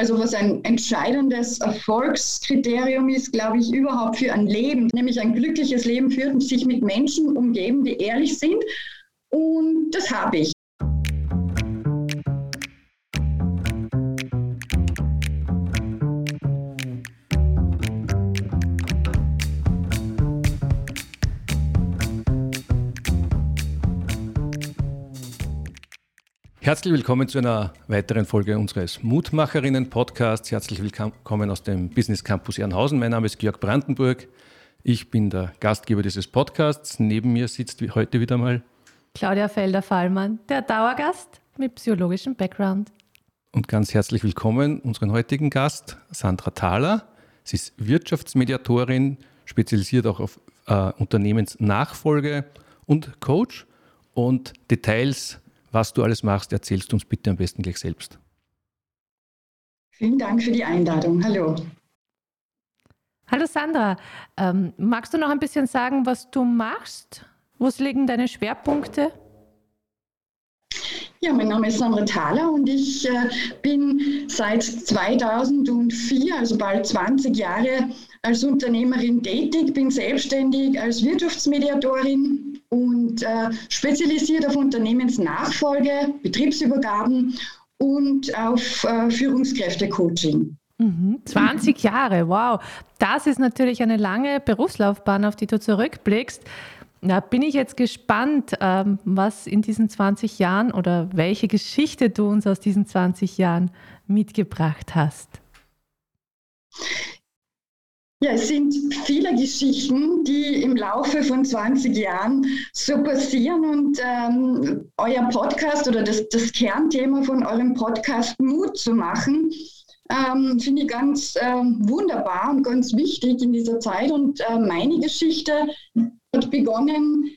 also was ein entscheidendes Erfolgskriterium ist, glaube ich, überhaupt für ein Leben, nämlich ein glückliches Leben führt, sich mit Menschen umgeben, die ehrlich sind. Und das habe ich. Herzlich willkommen zu einer weiteren Folge unseres Mutmacherinnen-Podcasts. Herzlich willkommen aus dem Business Campus Ehrenhausen. Mein Name ist Georg Brandenburg. Ich bin der Gastgeber dieses Podcasts. Neben mir sitzt heute wieder mal Claudia Felder-Fallmann, der Dauergast mit psychologischem Background. Und ganz herzlich willkommen unseren heutigen Gast, Sandra Thaler. Sie ist Wirtschaftsmediatorin, spezialisiert auch auf äh, Unternehmensnachfolge und Coach. Und Details was du alles machst, erzählst du uns bitte am besten gleich selbst. Vielen Dank für die Einladung. Hallo. Hallo Sandra, ähm, magst du noch ein bisschen sagen, was du machst? Wo liegen deine Schwerpunkte? Ja, mein Name ist Sandra Thaler und ich äh, bin seit 2004, also bald 20 Jahre, als Unternehmerin tätig, bin selbstständig als Wirtschaftsmediatorin und äh, spezialisiert auf Unternehmensnachfolge, Betriebsübergaben und auf äh, Führungskräftecoaching. Mhm. 20 Jahre, wow. Das ist natürlich eine lange Berufslaufbahn, auf die du zurückblickst. Da bin ich jetzt gespannt, ähm, was in diesen 20 Jahren oder welche Geschichte du uns aus diesen 20 Jahren mitgebracht hast. Ja, es sind viele Geschichten, die im Laufe von 20 Jahren so passieren und ähm, euer Podcast oder das, das, Kernthema von eurem Podcast Mut zu machen, ähm, finde ich ganz ähm, wunderbar und ganz wichtig in dieser Zeit. Und äh, meine Geschichte hat begonnen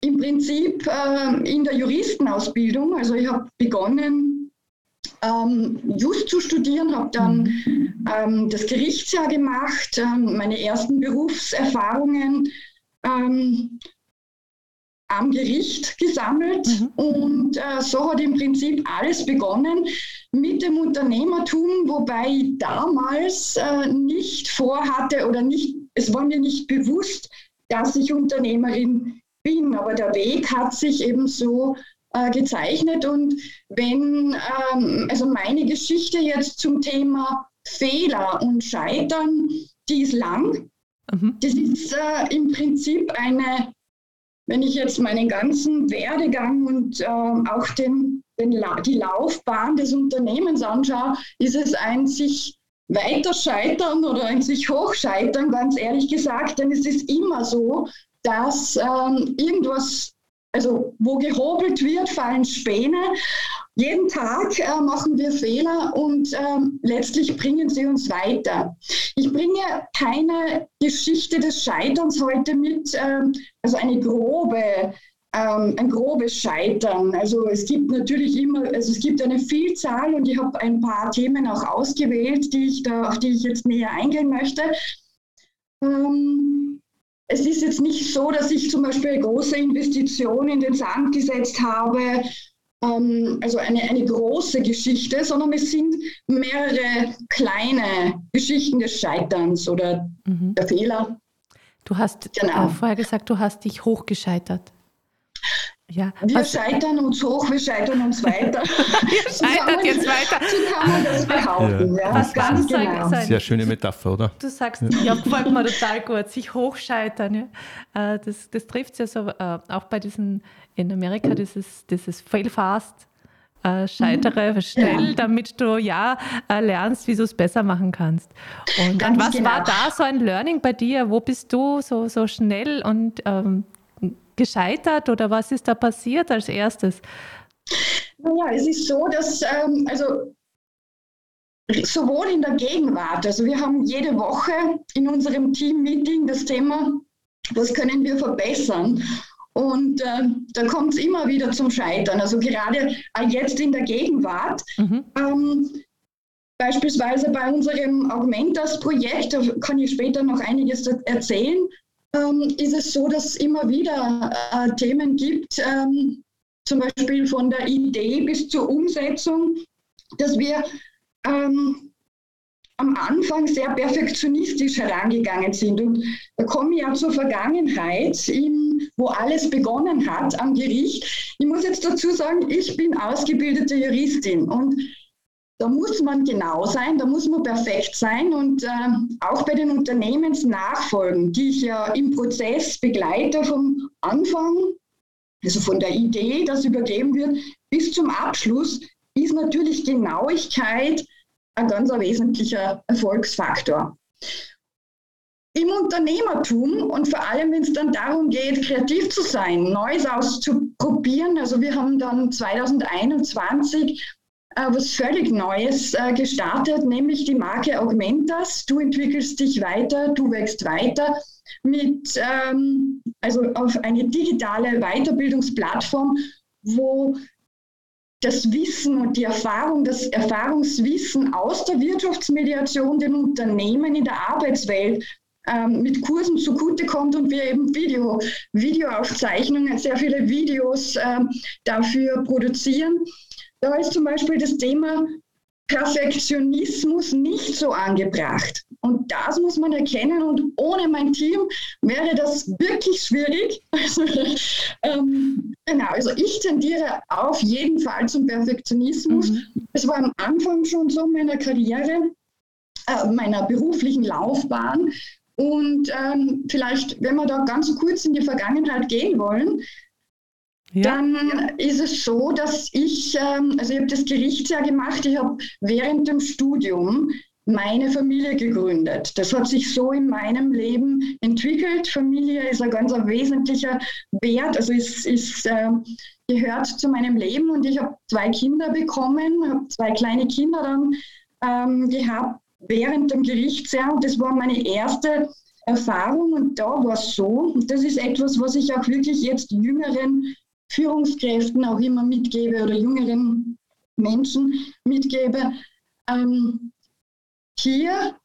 im Prinzip äh, in der Juristenausbildung. Also ich habe begonnen ähm, Just zu studieren, habe dann ähm, das Gerichtsjahr gemacht, ähm, meine ersten Berufserfahrungen ähm, am Gericht gesammelt mhm. und äh, so hat im Prinzip alles begonnen mit dem Unternehmertum, wobei ich damals äh, nicht vorhatte oder nicht, es war mir nicht bewusst, dass ich Unternehmerin bin, aber der Weg hat sich eben so äh, gezeichnet. Und wenn, ähm, also meine Geschichte jetzt zum Thema Fehler und Scheitern, die ist lang. Mhm. Das ist äh, im Prinzip eine, wenn ich jetzt meinen ganzen Werdegang und äh, auch den, den La die Laufbahn des Unternehmens anschaue, ist es ein sich weiter scheitern oder ein sich hochscheitern, ganz ehrlich gesagt, denn es ist immer so, dass ähm, irgendwas also wo gehobelt wird, fallen Späne. Jeden Tag äh, machen wir Fehler und ähm, letztlich bringen sie uns weiter. Ich bringe keine Geschichte des Scheiterns heute mit, ähm, also eine grobe, ähm, ein grobes Scheitern. Also es gibt natürlich immer, also es gibt eine Vielzahl und ich habe ein paar Themen auch ausgewählt, die ich da, auf die ich jetzt näher eingehen möchte. Ähm, es ist jetzt nicht so, dass ich zum Beispiel eine große Investition in den Sand gesetzt habe, ähm, also eine, eine große Geschichte, sondern es sind mehrere kleine Geschichten des Scheiterns oder mhm. der Fehler. Du hast genau. äh, vorher gesagt, du hast dich hochgescheitert. Ja, wir was, scheitern uns hoch, wir scheitern uns weiter. wir scheitern jetzt weiter. So kann man das behaupten. Ja. Ja, was ganz genau. Sehr schöne Metapher, oder? Du sagst, ja, gefällt mir total gut, sich hochscheitern. Ja. Äh, das, das trifft es ja so, äh, auch bei diesen, in Amerika, dieses, dieses Fail fast, äh, scheitere mhm. schnell, ja. damit du ja lernst, wie du es besser machen kannst. Und, und was genau. war da so ein Learning bei dir? Wo bist du so, so schnell und ähm, gescheitert oder was ist da passiert als erstes? Naja, es ist so, dass ähm, also sowohl in der Gegenwart, also wir haben jede Woche in unserem Team-Meeting das Thema, was können wir verbessern? Und äh, da kommt es immer wieder zum Scheitern. Also gerade jetzt in der Gegenwart. Mhm. Ähm, beispielsweise bei unserem Augmentas-Projekt, da kann ich später noch einiges erzählen, ähm, ist es so, dass es immer wieder äh, Themen gibt, ähm, zum Beispiel von der Idee bis zur Umsetzung, dass wir ähm, am Anfang sehr perfektionistisch herangegangen sind. Und da komme ich ja zur Vergangenheit, in, wo alles begonnen hat am Gericht. Ich muss jetzt dazu sagen, ich bin ausgebildete Juristin und da muss man genau sein, da muss man perfekt sein und äh, auch bei den Unternehmensnachfolgen, die ich ja im Prozess begleite vom Anfang, also von der Idee, das übergeben wird, bis zum Abschluss, ist natürlich Genauigkeit ein ganz wesentlicher Erfolgsfaktor. Im Unternehmertum und vor allem, wenn es dann darum geht, kreativ zu sein, Neues auszuprobieren, also wir haben dann 2021 äh, was völlig Neues äh, gestartet, nämlich die Marke Augmentas. Du entwickelst dich weiter, du wächst weiter mit, ähm, also auf eine digitale Weiterbildungsplattform, wo das Wissen und die Erfahrung, das Erfahrungswissen aus der Wirtschaftsmediation den Unternehmen in der Arbeitswelt ähm, mit Kursen zugutekommt und wir eben Video, Videoaufzeichnungen, sehr viele Videos ähm, dafür produzieren. Da ist zum Beispiel das Thema Perfektionismus nicht so angebracht. Und das muss man erkennen. Und ohne mein Team wäre das wirklich schwierig. Also, ähm, genau, also ich tendiere auf jeden Fall zum Perfektionismus. Mhm. Es war am Anfang schon so meiner Karriere, äh, meiner beruflichen Laufbahn. Und ähm, vielleicht, wenn wir da ganz kurz in die Vergangenheit gehen wollen, ja. Dann ist es so, dass ich, ähm, also ich habe das Gerichtsjahr gemacht, ich habe während dem Studium meine Familie gegründet. Das hat sich so in meinem Leben entwickelt. Familie ist ein ganz wesentlicher Wert, also es, es äh, gehört zu meinem Leben und ich habe zwei Kinder bekommen, habe zwei kleine Kinder dann ähm, gehabt während dem Gerichtsjahr und das war meine erste Erfahrung und da war es so, das ist etwas, was ich auch wirklich jetzt jüngeren Führungskräften auch immer mitgebe oder jüngeren Menschen mitgebe, ähm, hier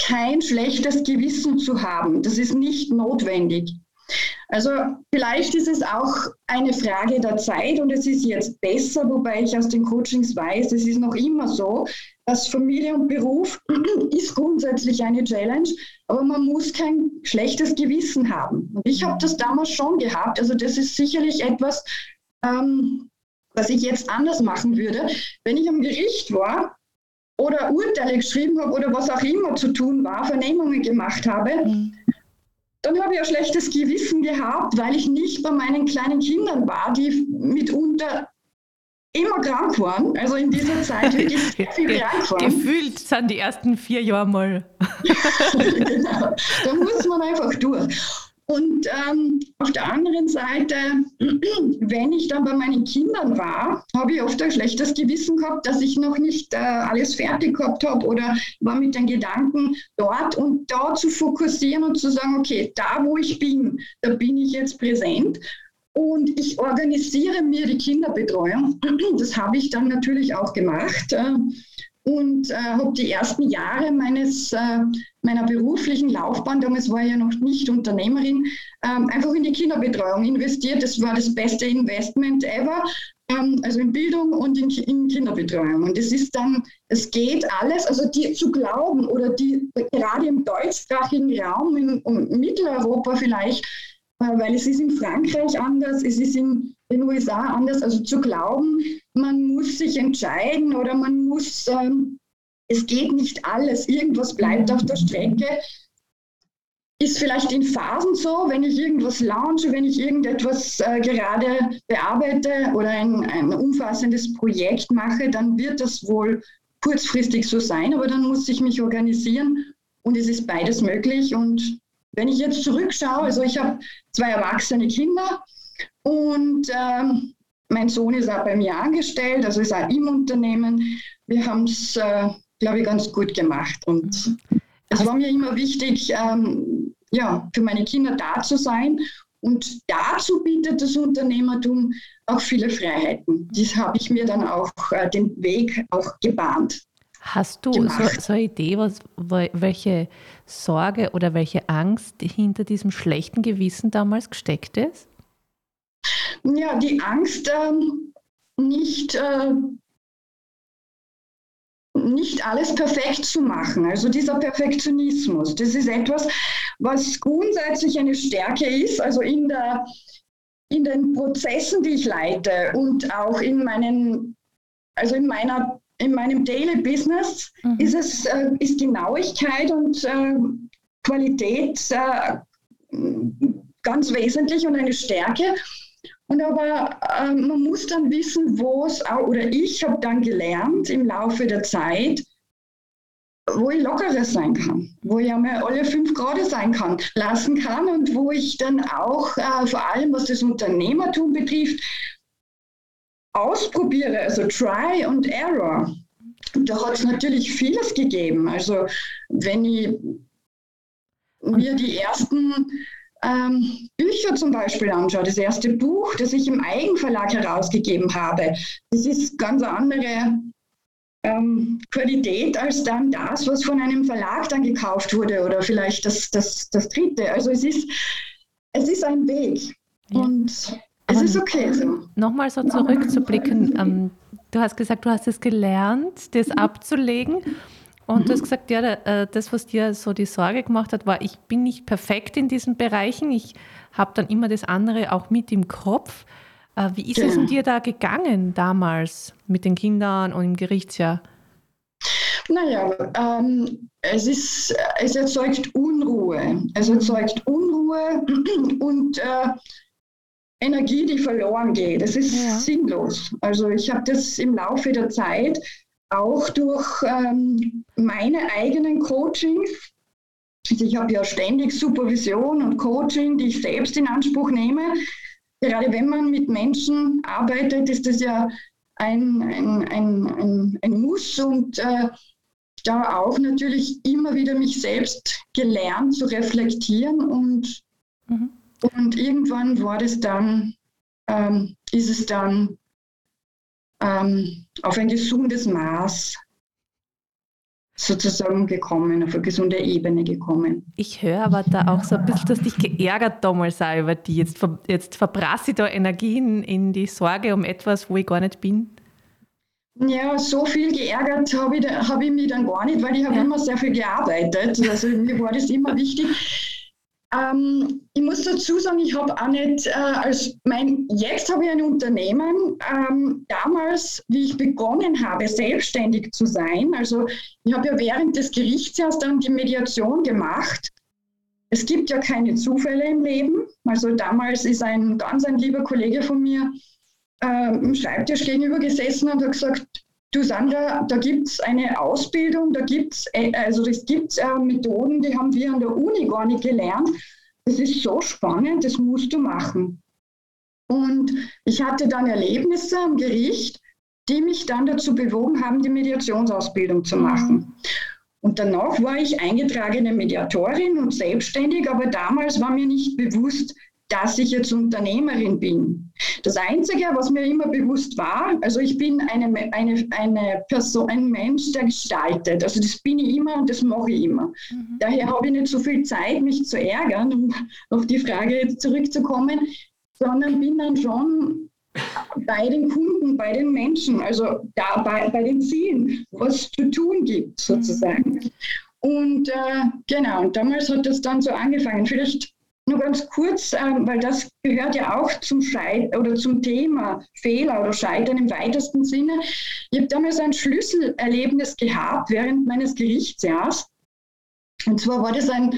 kein schlechtes Gewissen zu haben. Das ist nicht notwendig. Also vielleicht ist es auch eine Frage der Zeit und es ist jetzt besser, wobei ich aus den Coachings weiß, es ist noch immer so, dass Familie und Beruf ist grundsätzlich eine Challenge, aber man muss kein schlechtes Gewissen haben. Und ich habe das damals schon gehabt. Also das ist sicherlich etwas, ähm, was ich jetzt anders machen würde. Wenn ich am Gericht war oder Urteile geschrieben habe oder was auch immer zu tun war, Vernehmungen gemacht habe, mhm. dann habe ich ein schlechtes Gewissen gehabt, weil ich nicht bei meinen kleinen Kindern war, die mitunter immer krank waren. Also in dieser Zeit wirklich sehr viel krank waren. Gefühlt sind die ersten vier Jahre mal. genau. Da muss man einfach durch. Und ähm, auf der anderen Seite, wenn ich dann bei meinen Kindern war, habe ich oft ein schlechtes Gewissen gehabt, dass ich noch nicht äh, alles fertig gehabt habe oder war mit den Gedanken dort und da zu fokussieren und zu sagen, okay, da wo ich bin, da bin ich jetzt präsent und ich organisiere mir die Kinderbetreuung. Das habe ich dann natürlich auch gemacht äh, und äh, habe die ersten Jahre meines, äh, meiner beruflichen Laufbahn, damals war ich ja noch nicht Unternehmerin, ähm, einfach in die Kinderbetreuung investiert. Das war das beste Investment ever, ähm, also in Bildung und in, in, Kinderbetreuung. Und es ist dann, es geht alles, also die zu glauben oder die gerade im deutschsprachigen Raum, in, in Mitteleuropa vielleicht, äh, weil es ist in Frankreich anders, es ist in den USA anders. Also zu glauben, man muss sich entscheiden oder man muss, ähm, es geht nicht alles, irgendwas bleibt auf der Strecke, ist vielleicht in Phasen so, wenn ich irgendwas launche, wenn ich irgendetwas äh, gerade bearbeite oder ein, ein umfassendes Projekt mache, dann wird das wohl kurzfristig so sein, aber dann muss ich mich organisieren und es ist beides möglich und wenn ich jetzt zurückschaue, also ich habe zwei erwachsene Kinder und ähm, mein Sohn ist auch bei mir angestellt, also ist auch im Unternehmen. Wir haben es, äh, glaube ich, ganz gut gemacht. Und es war mir immer wichtig, ähm, ja, für meine Kinder da zu sein. Und dazu bietet das Unternehmertum auch viele Freiheiten. Das habe ich mir dann auch äh, den Weg auch gebahnt. Hast du so, so, eine Idee, was, welche Sorge oder welche Angst hinter diesem schlechten Gewissen damals gesteckt ist? Ja, die Angst, ähm, nicht, äh, nicht alles perfekt zu machen. Also dieser Perfektionismus, das ist etwas, was grundsätzlich eine Stärke ist, also in, der, in den Prozessen, die ich leite und auch in meinen, also in meiner in meinem Daily Business mhm. ist es äh, ist Genauigkeit und äh, Qualität äh, ganz wesentlich und eine Stärke. Und aber äh, man muss dann wissen, wo es auch, oder ich habe dann gelernt im Laufe der Zeit, wo ich lockerer sein kann, wo ich einmal alle fünf Grad sein kann, lassen kann und wo ich dann auch äh, vor allem, was das Unternehmertum betrifft, ausprobiere, also Try und Error. Da hat es natürlich vieles gegeben. Also wenn ich mir die ersten ähm, Bücher zum Beispiel anschaue, das erste Buch, das ich im Eigenverlag herausgegeben habe, das ist ganz andere ähm, Qualität als dann das, was von einem Verlag dann gekauft wurde oder vielleicht das, das, das dritte. Also es ist, es ist ein Weg und es ist okay so. Nochmal so zurückzublicken, ähm, du hast gesagt, du hast es gelernt, das mhm. abzulegen. Und mhm. du hast gesagt, ja, äh, das, was dir so die Sorge gemacht hat, war, ich bin nicht perfekt in diesen Bereichen. Ich habe dann immer das andere auch mit im Kopf. Äh, wie ist ja. es in dir da gegangen damals mit den Kindern und im Gerichtsjahr? Naja, ähm, es, ist, es erzeugt Unruhe. Es erzeugt Unruhe und äh, Energie, die verloren geht. Das ist ja. sinnlos. Also ich habe das im Laufe der Zeit auch durch ähm, meine eigenen Coachings. Also ich habe ja ständig Supervision und Coaching, die ich selbst in Anspruch nehme. Gerade wenn man mit Menschen arbeitet, ist das ja ein, ein, ein, ein, ein Muss und äh, da auch natürlich immer wieder mich selbst gelernt zu reflektieren und mhm. Und irgendwann war das dann, ähm, ist es dann ähm, auf ein gesundes Maß sozusagen gekommen, auf eine gesunde Ebene gekommen. Ich höre aber da auch so ein bisschen, dass dich geärgert damals auch über die. Jetzt, jetzt verbrasse ich da Energien in die Sorge um etwas, wo ich gar nicht bin. Ja, so viel geärgert habe ich, hab ich mich dann gar nicht, weil ich habe ja. immer sehr viel gearbeitet. Also mir war das immer wichtig. Ähm, ich muss dazu sagen, ich habe auch nicht, äh, als mein, jetzt habe ich ein Unternehmen. Ähm, damals, wie ich begonnen habe, selbstständig zu sein, also ich habe ja während des Gerichtsjahrs dann die Mediation gemacht. Es gibt ja keine Zufälle im Leben. Also damals ist ein ganz ein lieber Kollege von mir äh, im Schreibtisch gegenüber gesessen und hat gesagt, Du Sandra, da gibt es eine Ausbildung, da gibt es äh, also es gibt äh, Methoden, die haben wir an der Uni gar nicht gelernt. Das ist so spannend, das musst du machen. Und ich hatte dann Erlebnisse am Gericht, die mich dann dazu bewogen haben, die Mediationsausbildung zu machen. Und danach war ich eingetragene Mediatorin und selbstständig, aber damals war mir nicht bewusst, dass ich jetzt Unternehmerin bin. Das Einzige, was mir immer bewusst war, also ich bin eine, eine, eine Person, ein Mensch, der gestaltet. Also das bin ich immer und das mache ich immer. Mhm. Daher habe ich nicht so viel Zeit, mich zu ärgern, um auf die Frage jetzt zurückzukommen, sondern bin dann schon bei den Kunden, bei den Menschen, also da bei, bei den Zielen, was zu tun gibt sozusagen. Mhm. Und äh, genau, und damals hat das dann so angefangen. Vielleicht nur ganz kurz, ähm, weil das gehört ja auch zum Scheit oder zum Thema Fehler oder Scheitern im weitesten Sinne. Ich habe damals ein Schlüsselerlebnis gehabt während meines Gerichtsjahrs. Und zwar war das ein,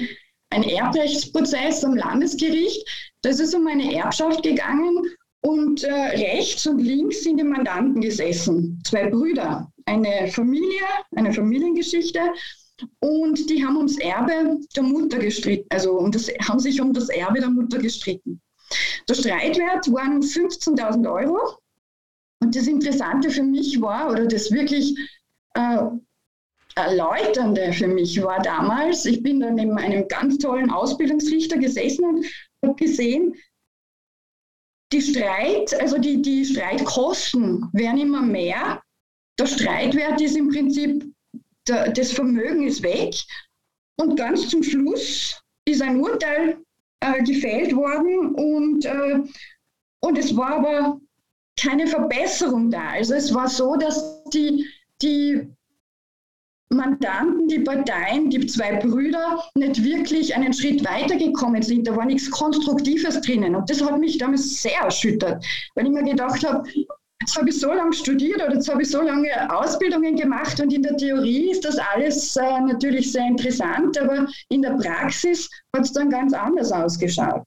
ein Erbrechtsprozess am Landesgericht. Da ist um eine Erbschaft gegangen und äh, rechts und links sind die Mandanten gesessen. Zwei Brüder, eine Familie, eine Familiengeschichte und die haben ums Erbe der Mutter gestritten, also um das, haben sich um das Erbe der Mutter gestritten. Der Streitwert waren 15.000 Euro. Und das Interessante für mich war, oder das wirklich äh, Erläuternde für mich war damals, ich bin dann neben einem ganz tollen Ausbildungsrichter gesessen und habe gesehen, die Streit, also die, die Streitkosten werden immer mehr. Der Streitwert ist im Prinzip das Vermögen ist weg und ganz zum Schluss ist ein Urteil äh, gefällt worden und, äh, und es war aber keine Verbesserung da. Also es war so, dass die, die Mandanten, die Parteien, die zwei Brüder nicht wirklich einen Schritt weitergekommen sind. Da war nichts Konstruktives drinnen. Und das hat mich damals sehr erschüttert, weil ich mir gedacht habe, jetzt habe ich so lange studiert oder jetzt habe ich so lange Ausbildungen gemacht und in der Theorie ist das alles äh, natürlich sehr interessant, aber in der Praxis hat es dann ganz anders ausgeschaut.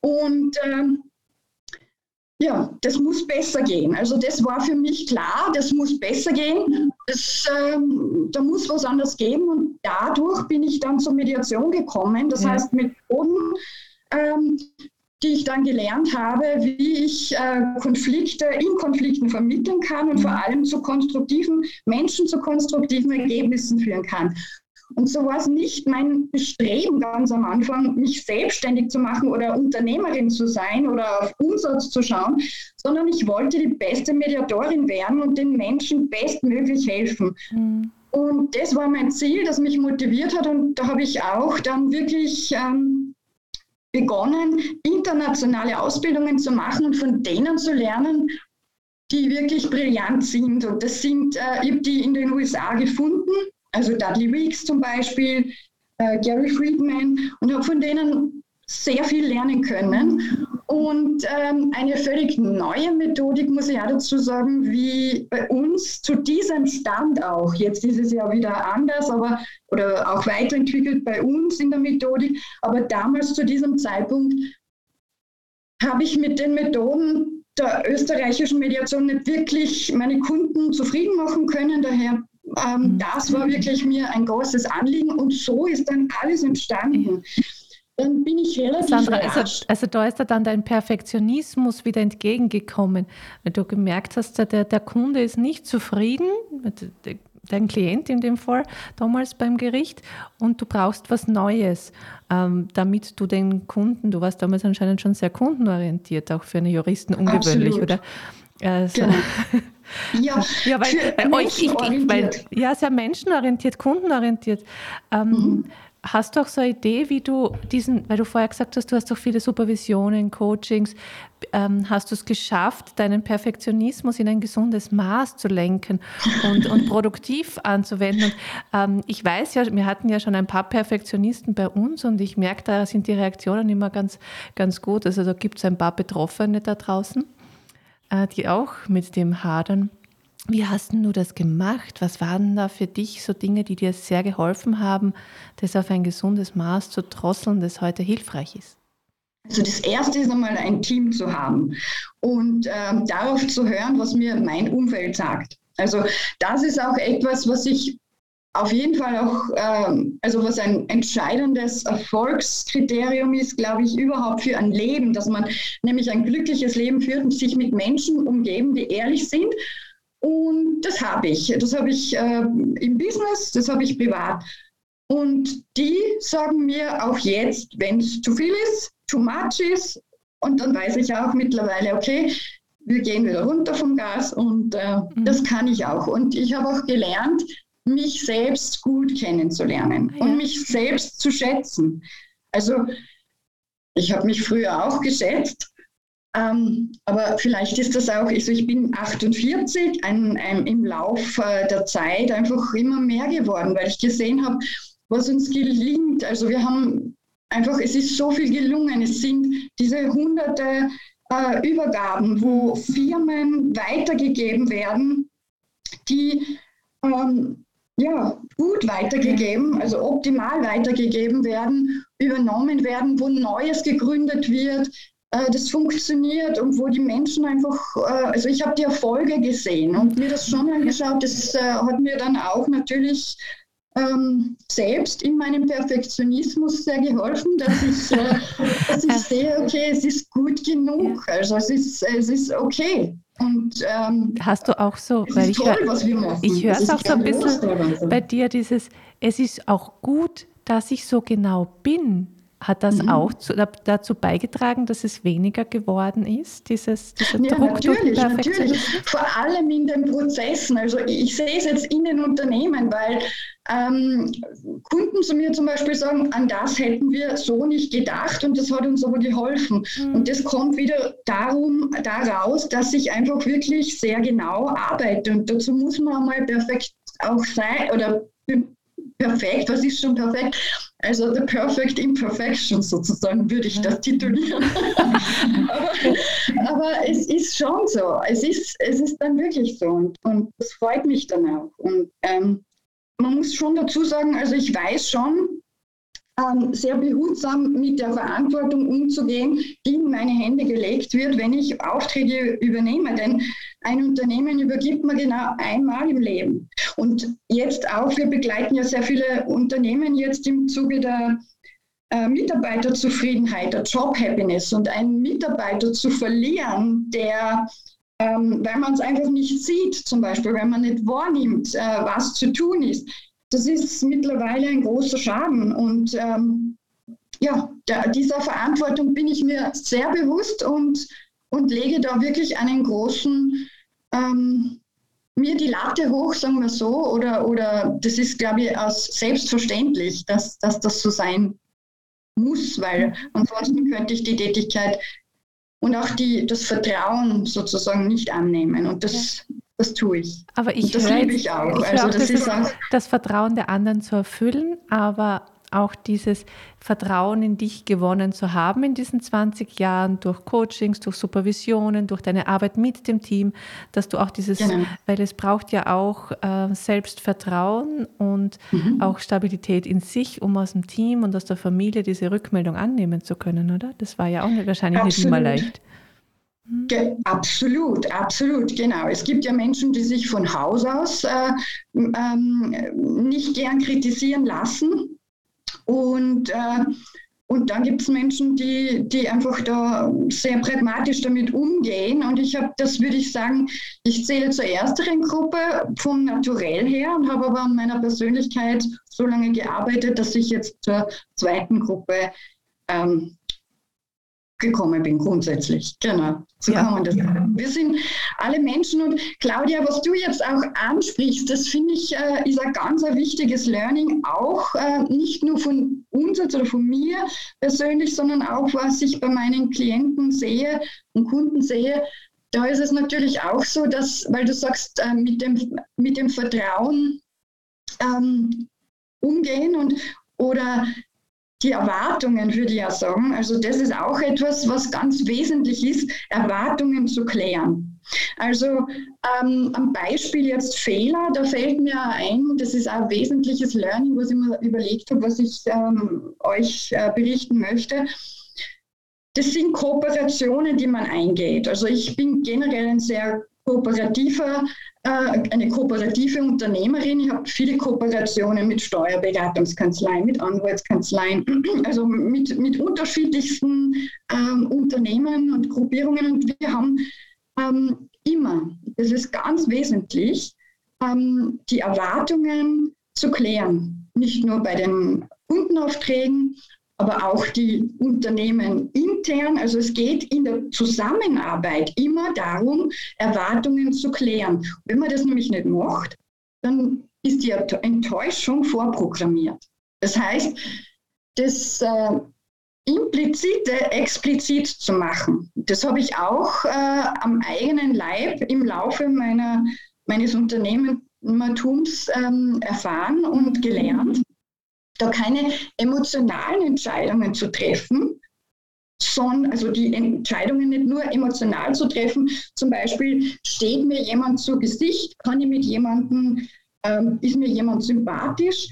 Und ähm, ja, das muss besser gehen. Also das war für mich klar, das muss besser gehen. Das, ähm, da muss was anderes geben und dadurch bin ich dann zur Mediation gekommen. Das ja. heißt Methoden, ähm, die ich dann gelernt habe, wie ich äh, Konflikte in Konflikten vermitteln kann und mhm. vor allem zu konstruktiven Menschen zu konstruktiven Ergebnissen führen kann. Und so war es nicht mein Bestreben ganz am Anfang, mich selbstständig zu machen oder Unternehmerin zu sein oder auf Umsatz zu schauen, sondern ich wollte die beste Mediatorin werden und den Menschen bestmöglich helfen. Mhm. Und das war mein Ziel, das mich motiviert hat. Und da habe ich auch dann wirklich ähm, begonnen, internationale Ausbildungen zu machen und von denen zu lernen, die wirklich brillant sind. Und das sind, äh, ich habe die in den USA gefunden also Dudley Weeks zum Beispiel, äh, Gary Friedman und habe von denen sehr viel lernen können. Und ähm, eine völlig neue Methodik, muss ich auch dazu sagen, wie bei uns zu diesem Stand auch. Jetzt ist es ja wieder anders, aber oder auch weiterentwickelt bei uns in der Methodik. Aber damals zu diesem Zeitpunkt habe ich mit den Methoden der österreichischen Mediation nicht wirklich meine Kunden zufrieden machen können. Daher ähm, mhm. das war wirklich mir ein großes Anliegen und so ist dann alles entstanden. Dann bin ich relativ Sandra, also, also, da ist dir dann dein Perfektionismus wieder entgegengekommen, weil du gemerkt hast, der, der Kunde ist nicht zufrieden, dein Klient in dem Fall, damals beim Gericht, und du brauchst was Neues, ähm, damit du den Kunden, du warst damals anscheinend schon sehr kundenorientiert, auch für eine Juristen ungewöhnlich, Absolut. oder? Also, genau. Ja, ja weil bei euch, ich, ich, weil, ja, sehr menschenorientiert, kundenorientiert. Ähm, mhm. Hast du auch so eine Idee, wie du diesen, weil du vorher gesagt hast, du hast auch viele Supervisionen, Coachings, ähm, hast du es geschafft, deinen Perfektionismus in ein gesundes Maß zu lenken und, und produktiv anzuwenden? Und, ähm, ich weiß ja, wir hatten ja schon ein paar Perfektionisten bei uns und ich merke, da sind die Reaktionen immer ganz, ganz gut. Also da gibt es ein paar Betroffene da draußen äh, die auch mit dem hadern. Wie hast du das gemacht? Was waren da für dich so Dinge, die dir sehr geholfen haben, das auf ein gesundes Maß zu drosseln, das heute hilfreich ist? Also das Erste ist einmal ein Team zu haben und ähm, darauf zu hören, was mir mein Umfeld sagt. Also das ist auch etwas, was ich auf jeden Fall auch, ähm, also was ein entscheidendes Erfolgskriterium ist, glaube ich, überhaupt für ein Leben, dass man nämlich ein glückliches Leben führt und sich mit Menschen umgeben, die ehrlich sind. Und das habe ich. Das habe ich äh, im Business, das habe ich privat. Und die sagen mir auch jetzt, wenn es zu viel ist, too much ist, und dann weiß ich auch mittlerweile, okay, wir gehen wieder runter vom Gas und äh, mhm. das kann ich auch. Und ich habe auch gelernt, mich selbst gut kennenzulernen ah, ja. und mich selbst zu schätzen. Also ich habe mich früher auch geschätzt, ähm, aber vielleicht ist das auch, also ich bin 48, ein, ein, im Laufe der Zeit einfach immer mehr geworden, weil ich gesehen habe, was uns gelingt. Also wir haben einfach, es ist so viel gelungen. Es sind diese hunderte äh, Übergaben, wo Firmen weitergegeben werden, die ähm, ja, gut weitergegeben, also optimal weitergegeben werden, übernommen werden, wo Neues gegründet wird, äh, das funktioniert und wo die Menschen einfach, äh, also ich habe die Erfolge gesehen und mir das schon angeschaut, das äh, hat mir dann auch natürlich ähm, selbst in meinem Perfektionismus sehr geholfen, dass ich, äh, dass ich sehe, okay, es ist gut genug, also es ist, es ist okay. Und, ähm, Hast du auch so, weil ich, toll, hör, ich höre es auch so ein bisschen bei dir, dieses, es ist auch gut, dass ich so genau bin. Hat das mhm. auch zu, dazu beigetragen, dass es weniger geworden ist, dieses, dieser ja, Druck natürlich, natürlich. Vor allem in den Prozessen. Also ich sehe es jetzt in den Unternehmen, weil ähm, Kunden zu mir zum Beispiel sagen, an das hätten wir so nicht gedacht und das hat uns aber geholfen. Mhm. Und das kommt wieder darum, daraus, dass ich einfach wirklich sehr genau arbeite. Und dazu muss man einmal perfekt auch sein oder perfekt, was ist schon perfekt? Also The Perfect Imperfection sozusagen würde ich das titulieren. aber, aber, es ist schon so. Es ist, es ist dann wirklich so und, und das freut mich dann auch. Und ähm, man muss schon dazu sagen, also ich weiß schon, ähm, sehr behutsam mit der Verantwortung umzugehen, die in meine Hände gelegt wird, wenn ich Aufträge übernehme. Denn ein Unternehmen übergibt man genau einmal im Leben. Und jetzt auch, wir begleiten ja sehr viele Unternehmen jetzt im Zuge der äh, Mitarbeiterzufriedenheit, der Job Happiness und einen Mitarbeiter zu verlieren, der ähm, weil man es einfach nicht sieht, zum Beispiel, wenn man nicht wahrnimmt, äh, was zu tun ist, das ist mittlerweile ein großer Schaden. Und ähm, ja, der, dieser Verantwortung bin ich mir sehr bewusst und, und lege da wirklich einen großen, ähm, mir die Latte hoch, sagen wir so, oder, oder das ist, glaube ich, als selbstverständlich, dass, dass das so sein muss, weil ansonsten könnte ich die Tätigkeit und auch die, das Vertrauen sozusagen nicht annehmen. Und das, das tue ich. Aber ich und das liebe ich auch. Ich also auch, das, ist auch das Vertrauen der anderen zu erfüllen, aber auch dieses Vertrauen in dich gewonnen zu haben in diesen 20 Jahren durch Coachings, durch Supervisionen, durch deine Arbeit mit dem Team, dass du auch dieses, genau. weil es braucht ja auch äh, Selbstvertrauen und mhm. auch Stabilität in sich, um aus dem Team und aus der Familie diese Rückmeldung annehmen zu können, oder? Das war ja auch nicht, wahrscheinlich Absolut. nicht immer leicht. Ge absolut, absolut, genau. Es gibt ja Menschen, die sich von Haus aus äh, ähm, nicht gern kritisieren lassen. Und, äh, und dann gibt es Menschen, die, die einfach da sehr pragmatisch damit umgehen. Und ich habe, das würde ich sagen, ich zähle zur ersteren Gruppe vom Naturell her und habe aber an meiner Persönlichkeit so lange gearbeitet, dass ich jetzt zur zweiten Gruppe ähm, gekommen bin, grundsätzlich. Genau, so ja. kann man das sagen. Wir sind alle Menschen und Claudia, was du jetzt auch ansprichst, das finde ich, äh, ist ein ganz ein wichtiges Learning, auch äh, nicht nur von uns oder von mir persönlich, sondern auch, was ich bei meinen Klienten sehe und Kunden sehe. Da ist es natürlich auch so, dass, weil du sagst, äh, mit, dem, mit dem Vertrauen ähm, umgehen und oder die Erwartungen, würde ich ja sagen. Also das ist auch etwas, was ganz wesentlich ist, Erwartungen zu klären. Also ähm, am Beispiel jetzt Fehler, da fällt mir ein, das ist ein wesentliches Learning, was ich mir überlegt habe, was ich ähm, euch äh, berichten möchte. Das sind Kooperationen, die man eingeht. Also ich bin generell ein sehr kooperativer äh, eine kooperative Unternehmerin. Ich habe viele Kooperationen mit Steuerberatungskanzleien, mit Anwaltskanzleien, also mit, mit unterschiedlichsten ähm, Unternehmen und Gruppierungen. Und wir haben ähm, immer, das ist ganz wesentlich, ähm, die Erwartungen zu klären. Nicht nur bei den Kundenaufträgen, aber auch die Unternehmen intern. Also es geht in der Zusammenarbeit immer darum, Erwartungen zu klären. Wenn man das nämlich nicht macht, dann ist die Enttäuschung vorprogrammiert. Das heißt, das äh, Implizite explizit zu machen, das habe ich auch äh, am eigenen Leib im Laufe meiner, meines Unternehmertums ähm, erfahren und gelernt da keine emotionalen Entscheidungen zu treffen, sondern also die Entscheidungen nicht nur emotional zu treffen. Zum Beispiel steht mir jemand zu Gesicht, kann ich mit jemandem, ähm, ist mir jemand sympathisch,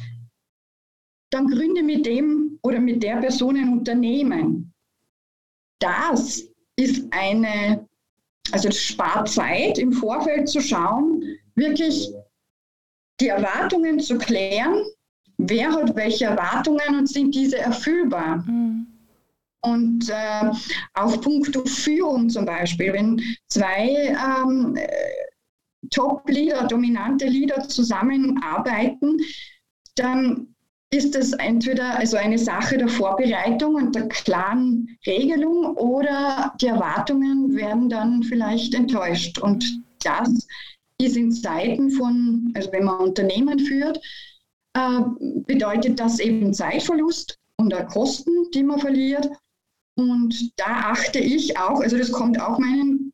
dann gründe mit dem oder mit der Person ein Unternehmen. Das ist eine, also das spart Zeit im Vorfeld zu schauen, wirklich die Erwartungen zu klären, wer hat welche Erwartungen und sind diese erfüllbar? Mhm. Und äh, auf Punkto Führung zum Beispiel, wenn zwei ähm, Top-Leader, dominante Leader zusammenarbeiten, dann ist es entweder also eine Sache der Vorbereitung und der klaren Regelung oder die Erwartungen werden dann vielleicht enttäuscht. Und das ist in Zeiten von, also wenn man Unternehmen führt, äh, bedeutet das eben Zeitverlust und Kosten, die man verliert. Und da achte ich auch, also das kommt auch meinem,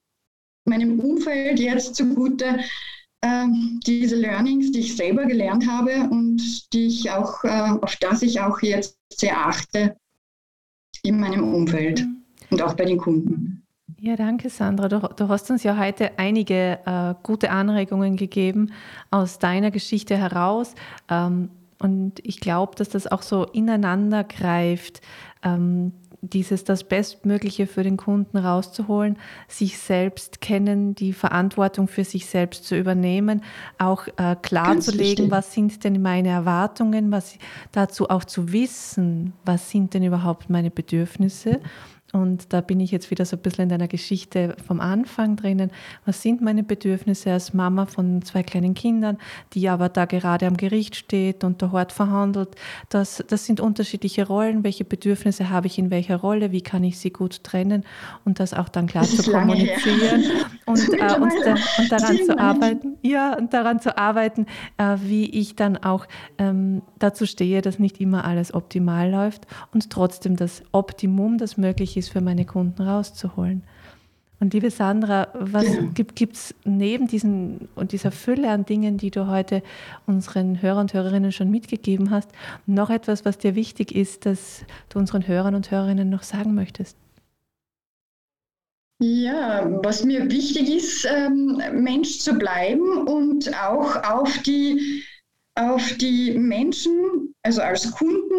meinem Umfeld jetzt zugute, äh, diese Learnings, die ich selber gelernt habe und die ich auch, äh, auf das ich auch jetzt sehr achte in meinem Umfeld mhm. und auch bei den Kunden. Ja, danke, Sandra. Du, du hast uns ja heute einige äh, gute Anregungen gegeben aus deiner Geschichte heraus. Ähm, und ich glaube, dass das auch so ineinander greift. Ähm, dieses das Bestmögliche für den Kunden rauszuholen, sich selbst kennen, die Verantwortung für sich selbst zu übernehmen, auch äh, klarzulegen, was sind denn meine Erwartungen, was dazu auch zu wissen, was sind denn überhaupt meine Bedürfnisse und da bin ich jetzt wieder so ein bisschen in deiner Geschichte vom Anfang drinnen. Was sind meine Bedürfnisse als Mama von zwei kleinen Kindern, die aber da gerade am Gericht steht und der Hort verhandelt? Das, das sind unterschiedliche Rollen. Welche Bedürfnisse habe ich in welcher Rolle? Wie kann ich sie gut trennen? Und das auch dann klar zu kommunizieren und, äh, und, da, und, daran zu arbeiten. Ja, und daran zu arbeiten, äh, wie ich dann auch ähm, dazu stehe, dass nicht immer alles optimal läuft und trotzdem das Optimum, das möglich ist, ist für meine Kunden rauszuholen. Und liebe Sandra, was gibt es neben diesen und dieser Fülle an Dingen, die du heute unseren Hörern und Hörerinnen schon mitgegeben hast, noch etwas, was dir wichtig ist, dass du unseren Hörern und Hörerinnen noch sagen möchtest? Ja, was mir wichtig ist, ähm, Mensch zu bleiben und auch auf die, auf die Menschen, also als Kunden,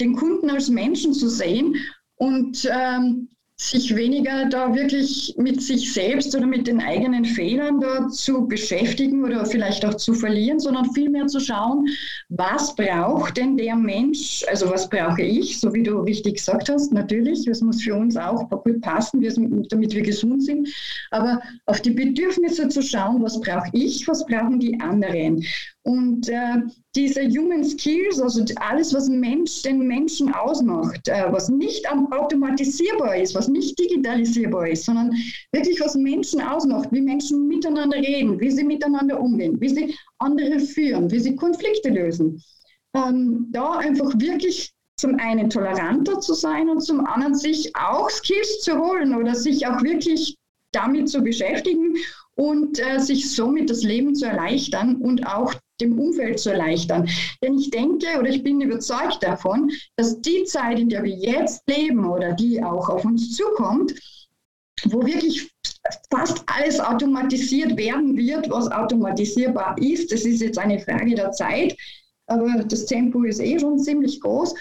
den Kunden als Menschen zu sehen und ähm, sich weniger da wirklich mit sich selbst oder mit den eigenen Fehlern da zu beschäftigen oder vielleicht auch zu verlieren, sondern vielmehr zu schauen, was braucht denn der Mensch, also was brauche ich, so wie du richtig gesagt hast, natürlich, es muss für uns auch passen, damit wir gesund sind, aber auf die Bedürfnisse zu schauen, was brauche ich, was brauchen die anderen. Und äh, diese Human Skills, also alles, was Mensch, den Menschen ausmacht, äh, was nicht automatisierbar ist, was nicht digitalisierbar ist, sondern wirklich was Menschen ausmacht, wie Menschen miteinander reden, wie sie miteinander umgehen, wie sie andere führen, wie sie Konflikte lösen. Ähm, da einfach wirklich zum einen toleranter zu sein und zum anderen sich auch Skills zu holen oder sich auch wirklich damit zu beschäftigen und äh, sich somit das Leben zu erleichtern und auch dem Umfeld zu erleichtern. Denn ich denke oder ich bin überzeugt davon, dass die Zeit, in der wir jetzt leben oder die auch auf uns zukommt, wo wirklich fast alles automatisiert werden wird, was automatisierbar ist, das ist jetzt eine Frage der Zeit, aber das Tempo ist eh schon ziemlich groß,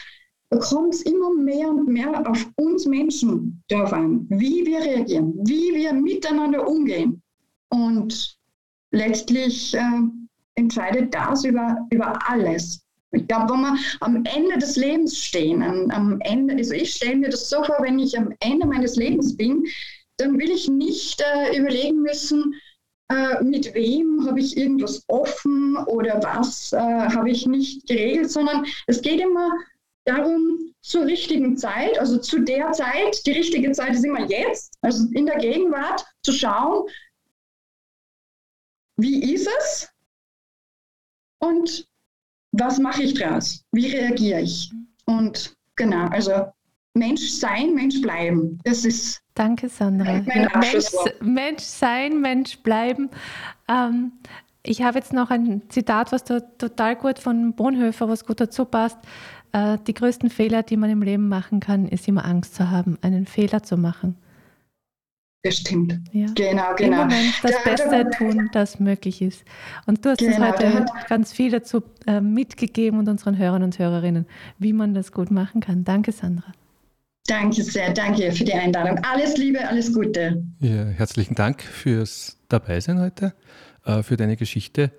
da kommt es immer mehr und mehr auf uns Menschen drauf an, wie wir reagieren, wie wir miteinander umgehen. Und letztlich äh, entscheidet das über, über alles. Ich glaube, wenn wir am Ende des Lebens stehen, am Ende, also ich stelle mir das so vor, wenn ich am Ende meines Lebens bin, dann will ich nicht äh, überlegen müssen, äh, mit wem habe ich irgendwas offen oder was äh, habe ich nicht geregelt, sondern es geht immer darum, zur richtigen Zeit, also zu der Zeit, die richtige Zeit ist immer jetzt, also in der Gegenwart zu schauen, wie ist es und was mache ich daraus? Wie reagiere ich? Und genau, also Mensch sein, Mensch bleiben. Das ist. Danke, Sandra. Mensch, Mensch sein, Mensch bleiben. Ähm, ich habe jetzt noch ein Zitat, was da total gut von Bonhoeffer, was gut dazu passt. Äh, die größten Fehler, die man im Leben machen kann, ist immer Angst zu haben, einen Fehler zu machen. Das stimmt. Ja. Genau, genau. Im Moment das da, Beste tun, das möglich ist. Und du hast genau, uns heute ganz viel dazu äh, mitgegeben und unseren Hörern und Hörerinnen, wie man das gut machen kann. Danke, Sandra. Danke sehr, danke für die Einladung. Alles Liebe, alles Gute. Ja, herzlichen Dank fürs Dabeisein heute, äh, für deine Geschichte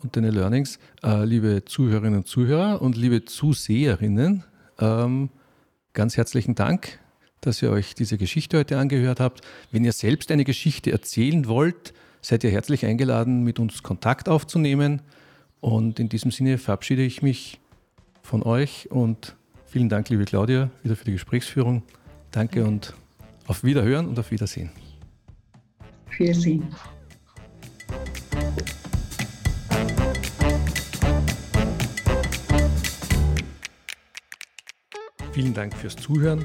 und deine Learnings. Äh, liebe Zuhörerinnen und Zuhörer und liebe Zuseherinnen, ähm, ganz herzlichen Dank dass ihr euch diese Geschichte heute angehört habt. Wenn ihr selbst eine Geschichte erzählen wollt, seid ihr herzlich eingeladen, mit uns Kontakt aufzunehmen. Und in diesem Sinne verabschiede ich mich von euch und vielen Dank, liebe Claudia, wieder für die Gesprächsführung. Danke und auf Wiederhören und auf Wiedersehen. Wiedersehen. Vielen Dank fürs Zuhören.